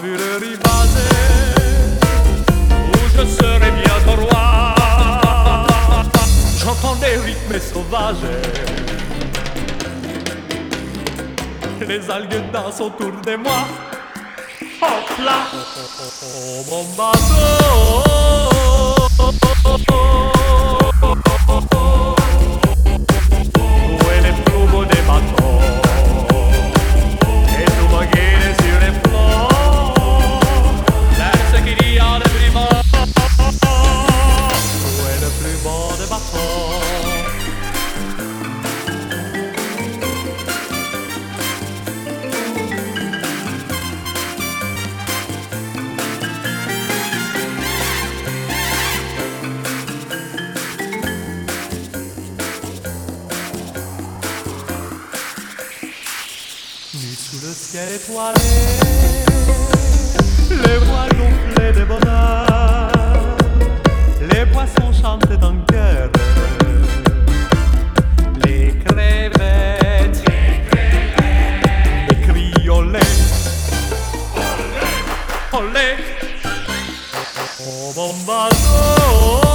fabuleux rivages Où je serai bientôt roi. J'entends les rythmes sauvages. Les algues dansent autour de moi. Hop là. Oh mon bateau sous le ciel étoilé, les voiles gonflées de bonheur, les poissons chantent dans le cœur, les crevettes, les criolets, olé, oh mon bateau.